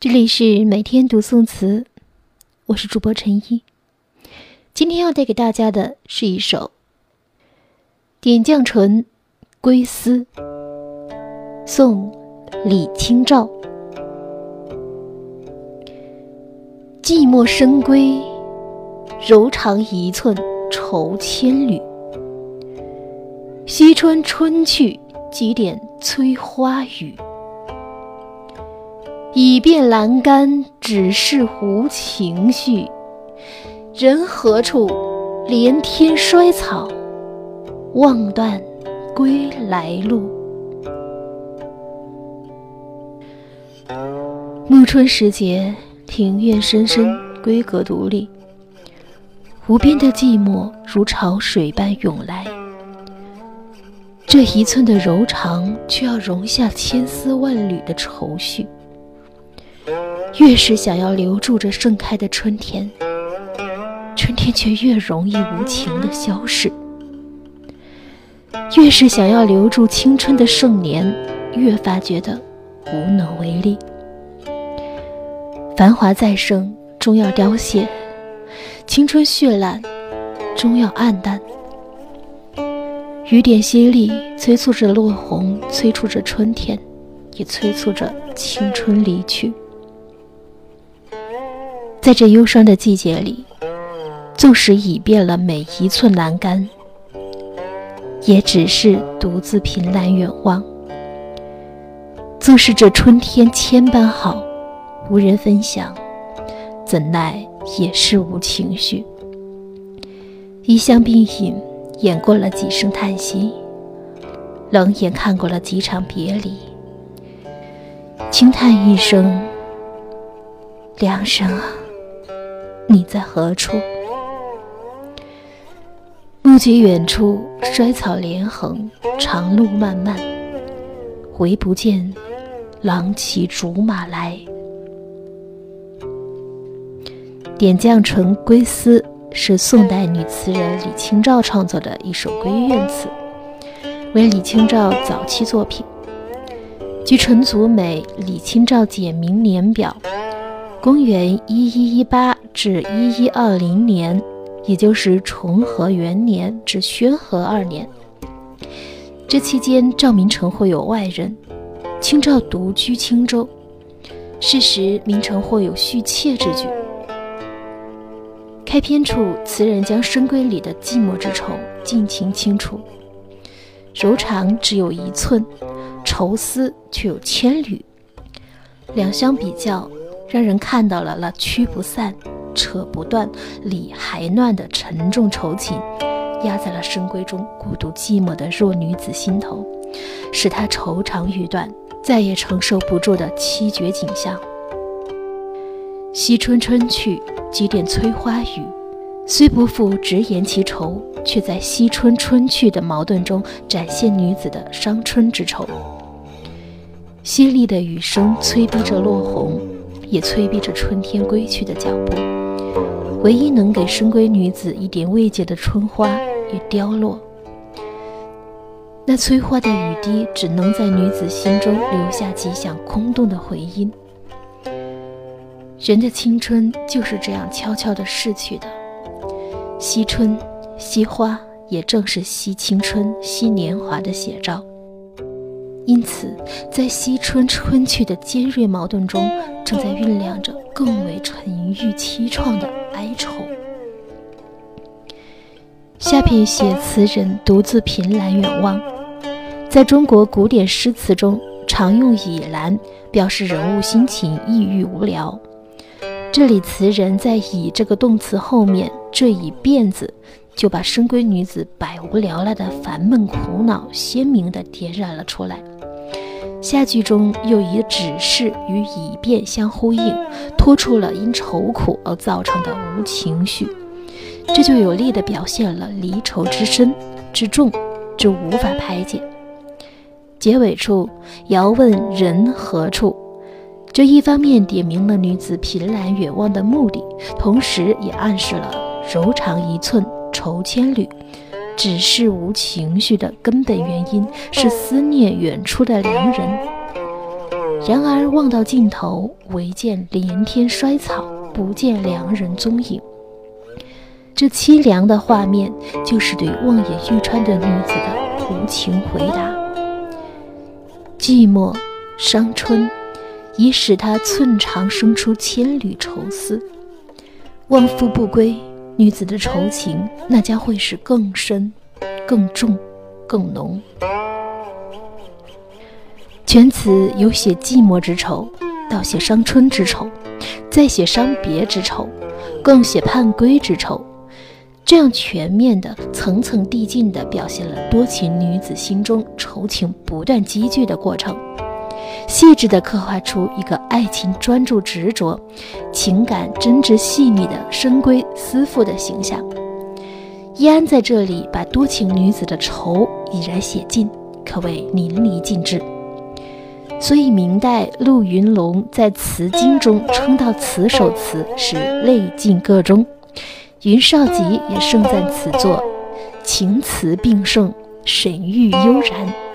这里是每天读宋词，我是主播陈一。今天要带给大家的是一首《点绛唇·归思》，宋·李清照。寂寞深闺，柔肠一寸愁千缕。惜春春去，几点催花雨。已变阑干，只是无情绪。人何处？连天衰草，望断归来路。暮春时节，庭院深深，闺阁独立，无边的寂寞如潮水般涌来。这一寸的柔肠，却要容下千丝万缕的愁绪。越是想要留住这盛开的春天，春天却越容易无情的消逝；越是想要留住青春的盛年，越发觉得无能为力。繁华再盛，终要凋谢；青春绚烂，终要黯淡。雨点淅沥，催促着落红，催促着春天，也催促着青春离去。在这忧伤的季节里，纵使已变了每一寸栏杆，也只是独自凭栏远望。纵使这春天千般好，无人分享，怎奈也是无情绪。一香并饮，演过了几声叹息，冷眼看过了几场别离，轻叹一声：“良人啊。”你在何处？目觉远处，衰草连横，长路漫漫，唯不见郎骑竹马来。《点绛唇·归思》是宋代女词人李清照创作的一首闺怨词，为李清照早期作品。据陈祖美《李清照简明年表》，公元一一一八。至一一二零年，也就是重和元年至宣和二年，这期间赵明诚会有外人，清照独居青州。是时，明诚或有续妾之举。开篇处，词人将深闺里的寂寞之愁尽情清楚，柔肠只有一寸，愁思却有千缕，两相比较，让人看到了那驱不散。扯不断、理还乱的沉重愁情，压在了深闺中孤独寂寞的弱女子心头，使她愁肠欲断，再也承受不住的凄绝景象。惜春春去，几点催花雨，虽不复直言其愁，却在惜春春去的矛盾中展现女子的伤春之愁。淅沥的雨声催逼着落红，也催逼着春天归去的脚步。唯一能给深闺女子一点慰藉的春花也凋落，那催花的雨滴只能在女子心中留下几响空洞的回音。人的青春就是这样悄悄地逝去的，惜春惜花，也正是惜青春、惜年华的写照。因此，在惜春春去的尖锐矛盾中，正在酝酿着更为沉郁凄怆的哀愁。下片写词人独自凭栏远望，在中国古典诗词中，常用倚栏表示人物心情抑郁无聊。这里词人在“倚”这个动词后面缀以“辫”字，就把深闺女子百无聊赖的烦闷苦恼鲜明地点染了出来。下句中又以“只是”与“以便”相呼应，托出了因愁苦而造成的无情绪，这就有力地表现了离愁之深、之重、之无法排解。结尾处遥问人何处，这一方面点明了女子凭栏远望的目的，同时也暗示了柔肠一寸愁千缕。只是无情绪的根本原因是思念远处的良人。然而望到尽头，唯见连天衰草，不见良人踪影。这凄凉的画面，就是对望眼欲穿的女子的无情回答。寂寞、伤春，已使她寸肠生出千缕愁思。望夫不归，女子的愁情那将会是更深、更重、更浓。全词有写寂寞之愁，到写伤春之愁，再写伤别之愁，更写盼归之愁。这样全面的、层层递进的表现了多情女子心中愁情不断积聚的过程，细致地刻画出一个爱情专注执着、情感真挚细腻的深闺思妇的形象。易安在这里把多情女子的愁已然写尽，可谓淋漓尽致。所以明代陆云龙在《词经》中称道此首词是泪尽各中。云少吉也盛赞此作情词并盛，神韵悠然。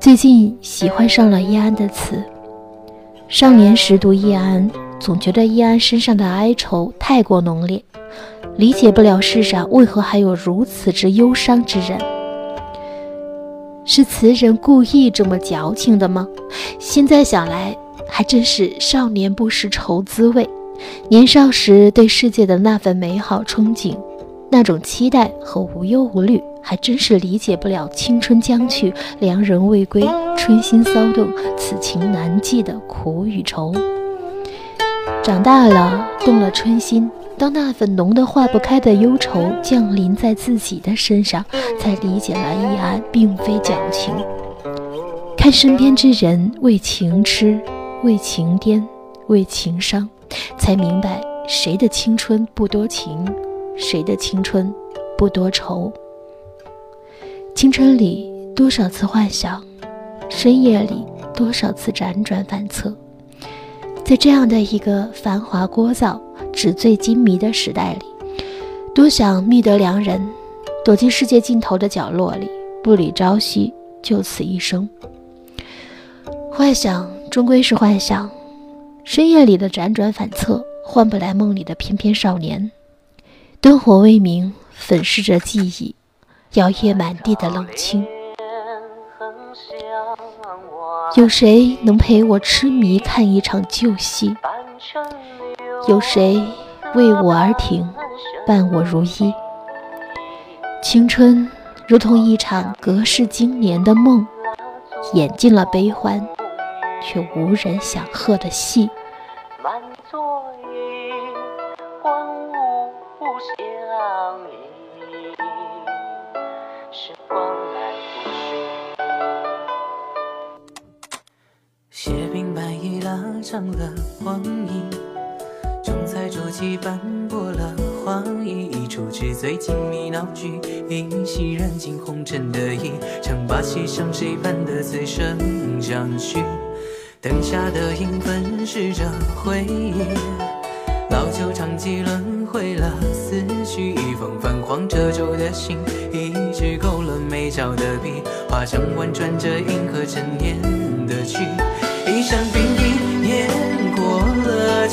最近喜欢上了易安的词。少年时读易安，总觉得易安身上的哀愁太过浓烈，理解不了世上为何还有如此之忧伤之人。是词人故意这么矫情的吗？现在想来，还真是少年不识愁滋味。年少时对世界的那份美好憧憬，那种期待和无忧无虑，还真是理解不了青春将去，良人未归，春心骚动，此情难寄的苦与愁。长大了，动了春心，当那份浓得化不开的忧愁降临在自己的身上，才理解了易安并非矫情。看身边之人为情痴，为情癫，为情伤。才明白谁的青春不多情，谁的青春不多愁。青春里多少次幻想，深夜里多少次辗转反侧。在这样的一个繁华聒噪、纸醉金迷的时代里，多想觅得良人，躲进世界尽头的角落里，不理朝夕，就此一生。幻想终归是幻想。深夜里的辗转反侧，换不来梦里的翩翩少年。灯火未明，粉饰着记忆，摇曳满地的冷清。有谁能陪我痴迷看一场旧戏？有谁为我而停，伴我如一？青春如同一场隔世经年的梦，演尽了悲欢，却无人想贺的戏。相依。时光来不及。写冰白衣拉长了光阴，重彩桌几斑驳了画意。一出纸醉金迷闹剧，一袭染尽红尘的衣，唱罢戏唱谁伴的此生相许。灯下的影粉饰着回忆，老旧长几轮回了思绪，一封泛黄褶皱的信，一支勾勒眉角的笔，画上婉转着银河陈年的曲，一扇冰冰碾过了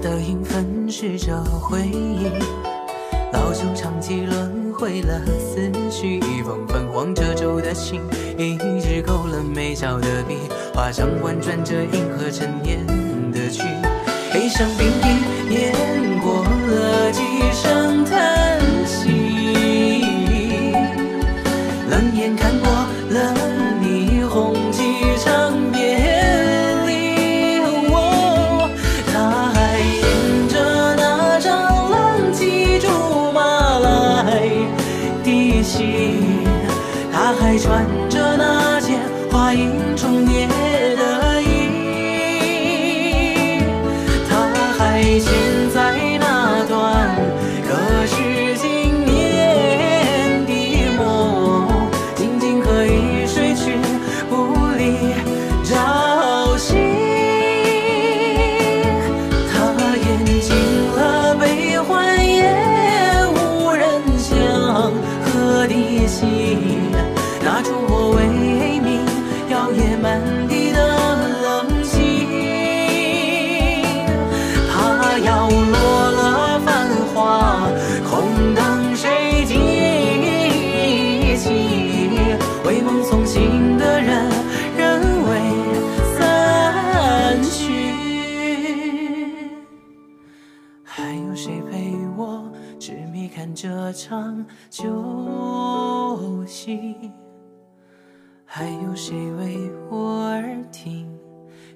的影粉饰着回忆，老旧唱机轮回了思绪，一封泛黄褶皱的信，一支勾勒眉角的笔，画上婉转着银河陈年的曲，悲伤冰滴念场旧戏？还有谁为我而听？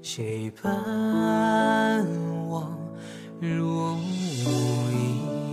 谁伴我如影？